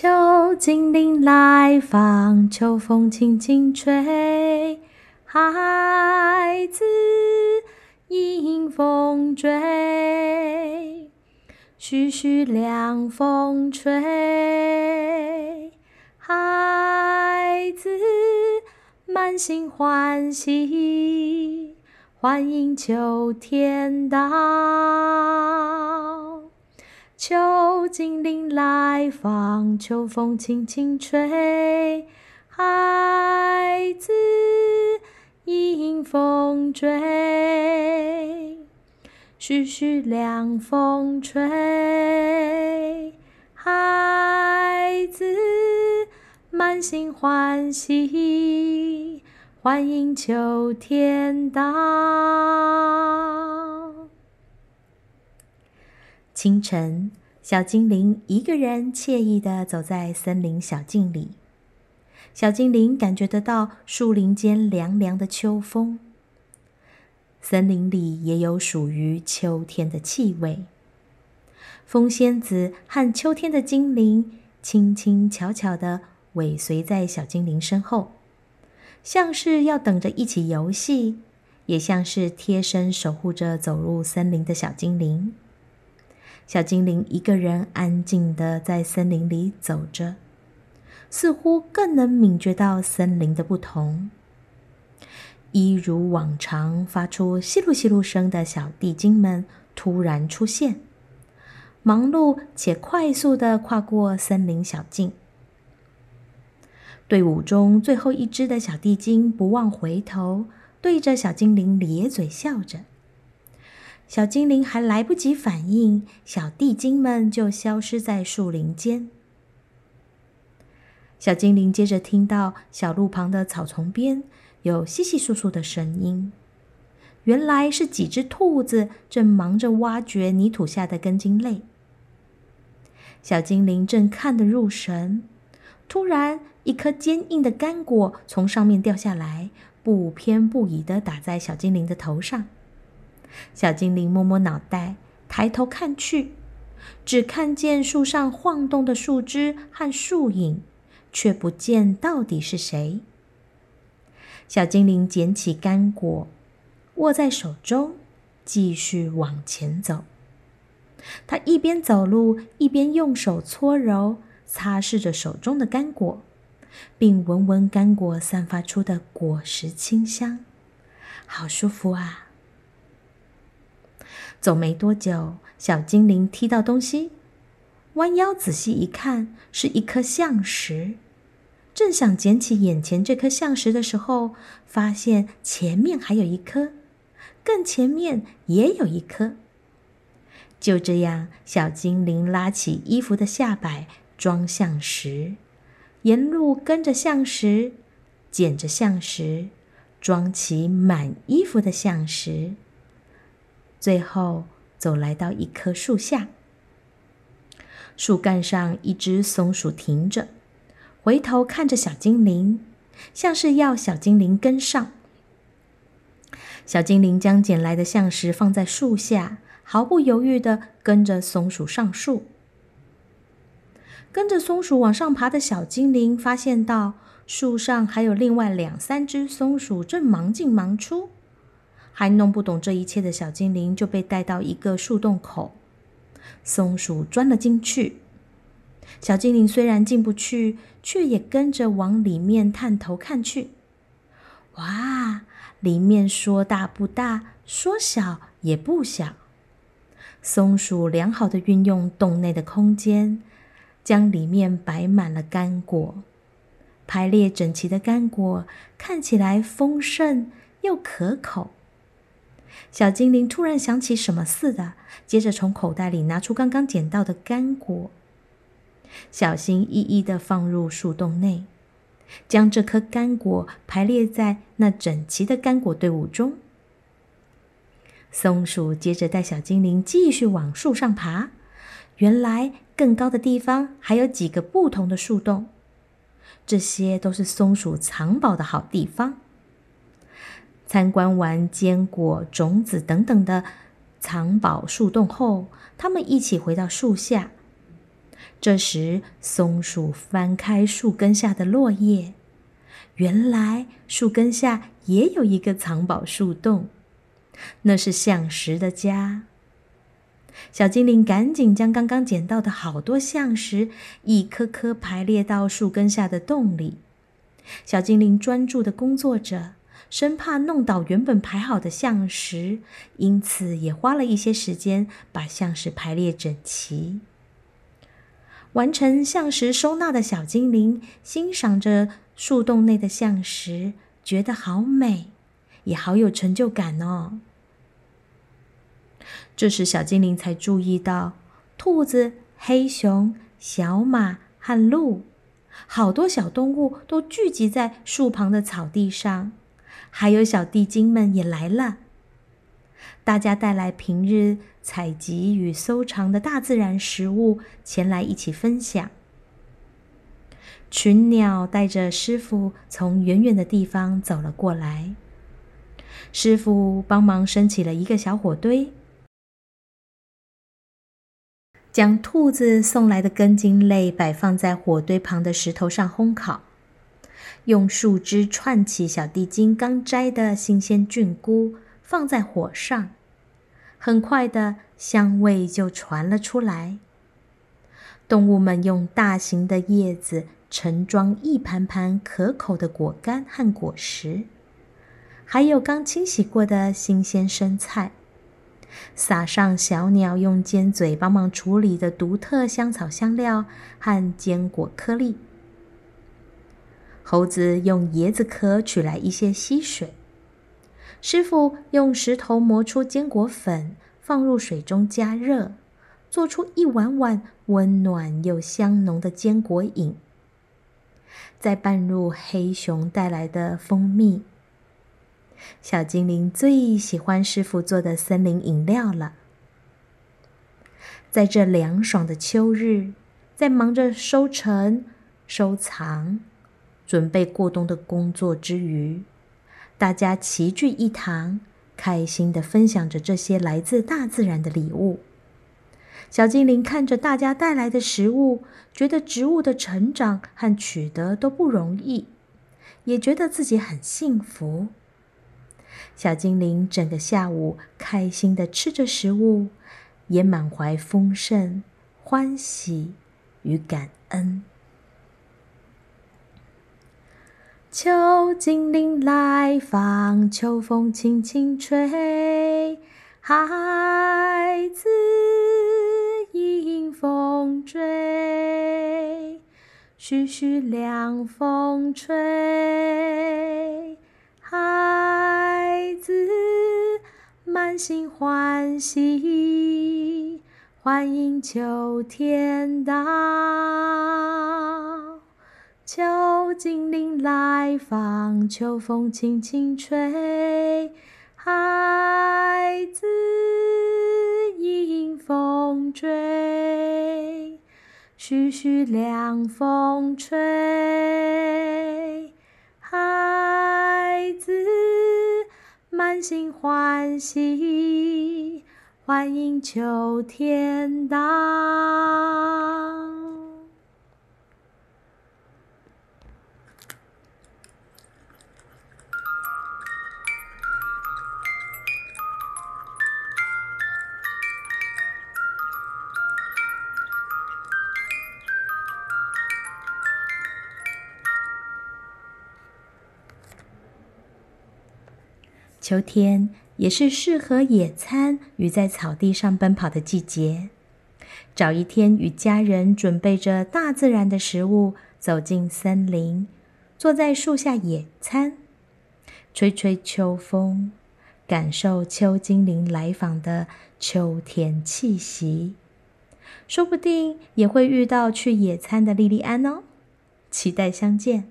秋精灵来访，秋风轻轻吹，孩子迎风追，徐徐凉风吹，孩子满心欢喜，欢迎秋天到。秋精灵来访，秋风轻轻吹，孩子迎风追，徐徐凉风吹，孩子满心欢喜，欢迎秋天到。清晨，小精灵一个人惬意地走在森林小径里。小精灵感觉得到树林间凉凉的秋风。森林里也有属于秋天的气味。风仙子和秋天的精灵轻轻巧巧地尾随在小精灵身后，像是要等着一起游戏，也像是贴身守护着走入森林的小精灵。小精灵一个人安静的在森林里走着，似乎更能敏觉到森林的不同。一如往常发出吸噜吸噜声的小地精们突然出现，忙碌且快速的跨过森林小径。队伍中最后一只的小地精不忘回头，对着小精灵咧嘴笑着。小精灵还来不及反应，小地精们就消失在树林间。小精灵接着听到小路旁的草丛边有稀稀疏疏的声音，原来是几只兔子正忙着挖掘泥土下的根茎类。小精灵正看得入神，突然一颗坚硬的干果从上面掉下来，不偏不倚的打在小精灵的头上。小精灵摸摸脑袋，抬头看去，只看见树上晃动的树枝和树影，却不见到底是谁。小精灵捡起干果，握在手中，继续往前走。他一边走路，一边用手搓揉、擦拭着手中的干果，并闻闻干果散发出的果实清香，好舒服啊！走没多久，小精灵踢到东西，弯腰仔细一看，是一颗象石。正想捡起眼前这颗象石的时候，发现前面还有一颗，更前面也有一颗。就这样，小精灵拉起衣服的下摆装象石，沿路跟着象石，捡着象石，装起满衣服的象石。最后，走来到一棵树下，树干上一只松鼠停着，回头看着小精灵，像是要小精灵跟上。小精灵将捡来的橡石放在树下，毫不犹豫的跟着松鼠上树。跟着松鼠往上爬的小精灵发现到树上还有另外两三只松鼠正忙进忙出。还弄不懂这一切的小精灵就被带到一个树洞口，松鼠钻了进去。小精灵虽然进不去，却也跟着往里面探头看去。哇，里面说大不大，说小也不小。松鼠良好的运用洞内的空间，将里面摆满了干果，排列整齐的干果看起来丰盛又可口。小精灵突然想起什么似的，接着从口袋里拿出刚刚捡到的干果，小心翼翼地放入树洞内，将这颗干果排列在那整齐的干果队伍中。松鼠接着带小精灵继续往树上爬，原来更高的地方还有几个不同的树洞，这些都是松鼠藏宝的好地方。参观完坚果、种子等等的藏宝树洞后，他们一起回到树下。这时，松鼠翻开树根下的落叶，原来树根下也有一个藏宝树洞，那是象石的家。小精灵赶紧将刚刚捡到的好多象石一颗颗排列到树根下的洞里。小精灵专注的工作着，生怕弄倒原本排好的象石，因此也花了一些时间把象石排列整齐。完成象石收纳的小精灵欣赏着树洞内的象石，觉得好美，也好有成就感哦。这时，小精灵才注意到，兔子、黑熊、小马和鹿，好多小动物都聚集在树旁的草地上，还有小地精们也来了。大家带来平日采集与收藏的大自然食物，前来一起分享。群鸟带着师傅从远远的地方走了过来，师傅帮忙升起了一个小火堆。将兔子送来的根茎类摆放在火堆旁的石头上烘烤，用树枝串起小地精刚摘的新鲜菌菇，放在火上，很快的香味就传了出来。动物们用大型的叶子盛装一盘盘可口的果干和果实，还有刚清洗过的新鲜生菜。撒上小鸟用尖嘴帮忙处理的独特香草香料和坚果颗粒。猴子用椰子壳取来一些溪水。师傅用石头磨出坚果粉，放入水中加热，做出一碗碗温暖又香浓的坚果饮。再拌入黑熊带来的蜂蜜。小精灵最喜欢师傅做的森林饮料了。在这凉爽的秋日，在忙着收成、收藏、准备过冬的工作之余，大家齐聚一堂，开心的分享着这些来自大自然的礼物。小精灵看着大家带来的食物，觉得植物的成长和取得都不容易，也觉得自己很幸福。小精灵整个下午开心的吃着食物，也满怀丰盛、欢喜与感恩。秋精灵来访，秋风轻轻吹，孩子迎风追，徐徐凉风吹。孩子满心欢喜，欢迎秋天到。秋精灵来访，秋风轻轻吹，孩子迎风追，徐徐凉风吹。孩子满心欢喜，欢迎秋天到。秋天也是适合野餐与在草地上奔跑的季节。找一天与家人准备着大自然的食物，走进森林，坐在树下野餐，吹吹秋风，感受秋精灵来访的秋天气息。说不定也会遇到去野餐的莉莉安哦。期待相见。